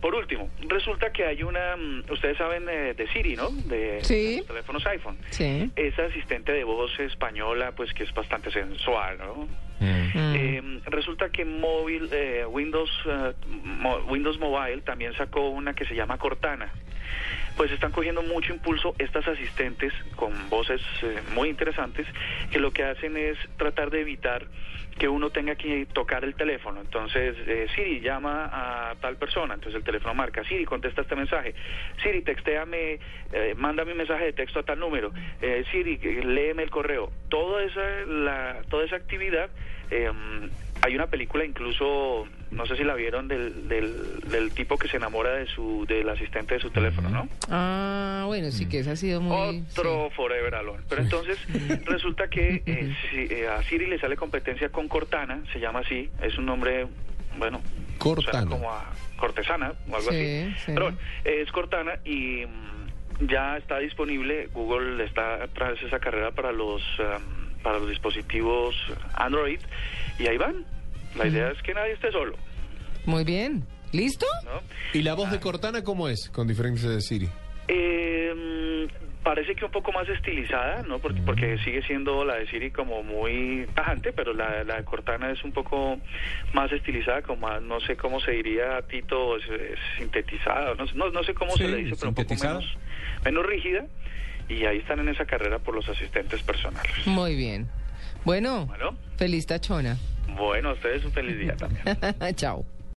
por último, resulta que hay una, mm, ustedes saben eh, de Siri, ¿no? De, Sí. los teléfonos iPhone. Sí. Esa asistente de voz española, pues que es bastante sensual, ¿no? Mm. Eh, resulta que móvil, eh, Windows, eh, Mo- Windows Mobile también sacó una que se llama Cortana. Pues están cogiendo mucho impulso estas asistentes con voces eh, muy interesantes que lo que hacen es tratar de evitar que uno tenga que tocar el teléfono. Entonces, eh, Siri llama a tal persona, entonces el teléfono marca, Siri contesta este mensaje, Siri textéame, eh, manda mi mensaje de texto a tal número, eh, Siri léeme el correo. Toda esa, la, toda esa actividad, eh, hay una película incluso, no sé si la vieron, del, del, del tipo que se enamora de su del asistente de su teléfono, ¿no? Ah, bueno, sí que esa ha sido muy... Otro Forever Alone. Pero entonces resulta que eh, si, eh, a Siri le sale competencia con Cortana, se llama así, es un nombre, bueno, Cortana. como a cortesana o algo Sí, así. sí. Pero bueno, es Cortana y mm, ya está disponible, Google está tras esa carrera para los um, para los dispositivos Android y ahí van. La idea es que nadie esté solo. Muy bien. ¿Listo? ¿no? ¿Y la voz de Cortana cómo es? Con diferencia de Siri. Eh, parece que un poco más estilizada, ¿no? Porque, porque sigue siendo la de Siri como muy tajante, pero la, la de Cortana es un poco más estilizada, como más- no sé cómo se diría, Tito, es- es sintetizada, no, sé- no, no sé cómo Sí, se le dice, pero un poco sintetizada. menos, menos rígida. Y ahí están en esa carrera por los asistentes personales. Muy bien. Bueno, feliz tachona. bueno, a ustedes un feliz día también. Chao.